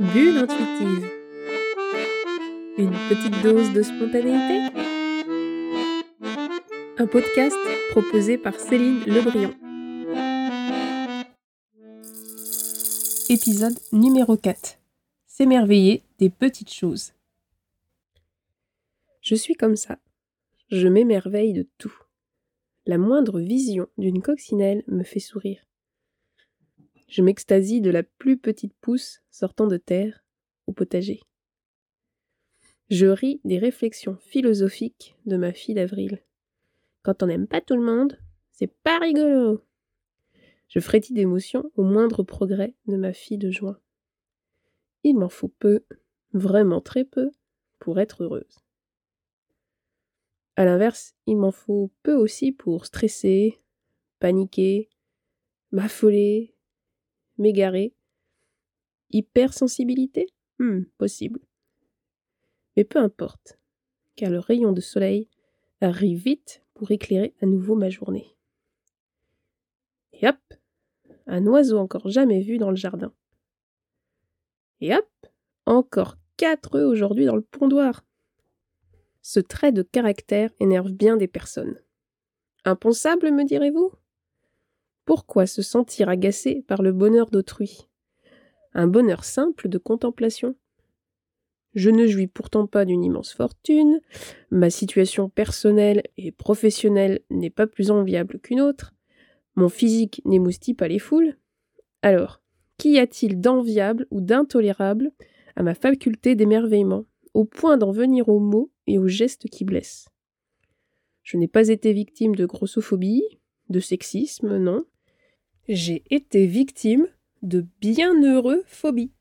Bulle intuitive. Une petite dose de spontanéité. Un podcast proposé par Céline Lebrion. Épisode numéro 4. S'émerveiller des petites choses. Je suis comme ça. Je m'émerveille de tout. La moindre vision d'une coccinelle me fait sourire. Je m'extasie de la plus petite pousse sortant de terre au potager. Je ris des réflexions philosophiques de ma fille d'avril. Quand on n'aime pas tout le monde, c'est pas rigolo. Je frétille d'émotion au moindre progrès de ma fille de juin. Il m'en faut peu, vraiment très peu, pour être heureuse. À l'inverse, il m'en faut peu aussi pour stresser, paniquer, m'affoler, m'égarer. Hypersensibilité? Hmm, Possible. Mais peu importe, car le rayon de soleil arrive vite pour éclairer à nouveau ma journée. Et hop Un oiseau encore jamais vu dans le jardin. Et hop Encore quatre œufs aujourd'hui dans le pondoir. Ce trait de caractère énerve bien des personnes. Impensable, me direz-vous? Pourquoi se sentir agacé par le bonheur d'autrui? Un bonheur simple de contemplation? Je ne jouis pourtant pas d'une immense fortune, ma situation personnelle et professionnelle n'est pas plus enviable qu'une autre, mon physique n'émoustille pas les foules. Alors, qu'y a-t-il d'enviable ou d'intolérable à ma faculté d'émerveillement, au point d'en venir aux mots et aux gestes qui blessent? Je n'ai pas été victime de grossophobie, de sexisme, non, j'ai été victime de bienheureux phobies.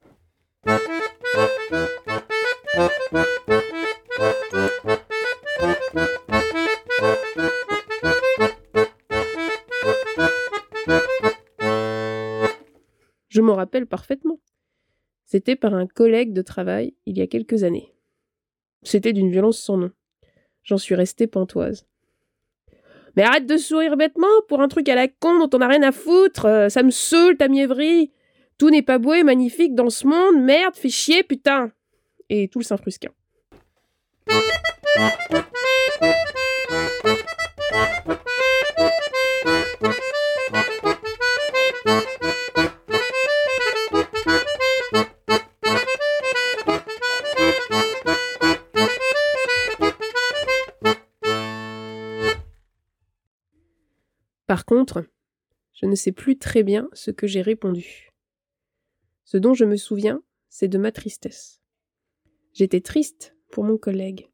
Je m'en rappelle parfaitement. C'était par un collègue de travail il y a quelques années. C'était d'une violence sans nom. J'en suis restée pantoise. Mais arrête de sourire bêtement pour un truc à la con dont on n'a rien à foutre. Euh, ça me saoule ta mièvrerie. Tout n'est pas beau et magnifique dans ce monde. Merde, fais chier, putain. Et tout le Saint-Frusquin. Par contre, je ne sais plus très bien ce que j'ai répondu. Ce dont je me souviens, c'est de ma tristesse. J'étais triste pour mon collègue.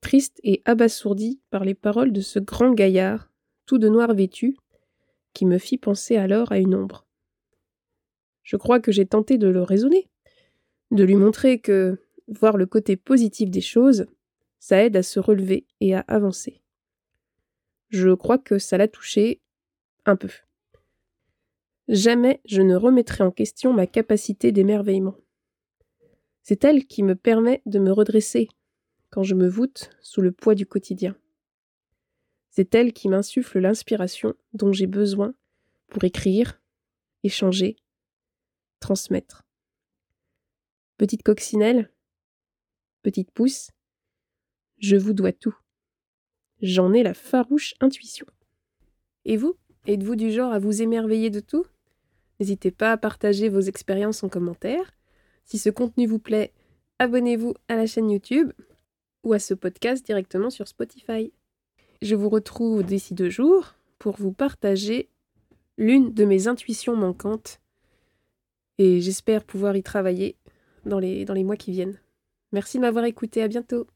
Triste et abasourdi par les paroles de ce grand gaillard, tout de noir vêtu, qui me fit penser alors à une ombre. Je crois que j'ai tenté de le raisonner, de lui montrer que voir le côté positif des choses, ça aide à se relever et à avancer je crois que ça l'a touché un peu. Jamais je ne remettrai en question ma capacité d'émerveillement. C'est elle qui me permet de me redresser quand je me voûte sous le poids du quotidien. C'est elle qui m'insuffle l'inspiration dont j'ai besoin pour écrire, échanger, transmettre. Petite coccinelle, petite pousse, je vous dois tout. J'en ai la farouche intuition. Et vous Êtes-vous du genre à vous émerveiller de tout? N'hésitez pas à partager vos expériences en commentaire. Si ce contenu vous plaît, abonnez-vous à la chaîne YouTube ou à ce podcast directement sur Spotify. Je vous retrouve d'ici deux jours pour vous partager l'une de mes intuitions manquantes et j'espère pouvoir y travailler dans les, mois qui viennent. Merci de m'avoir écouté, à bientôt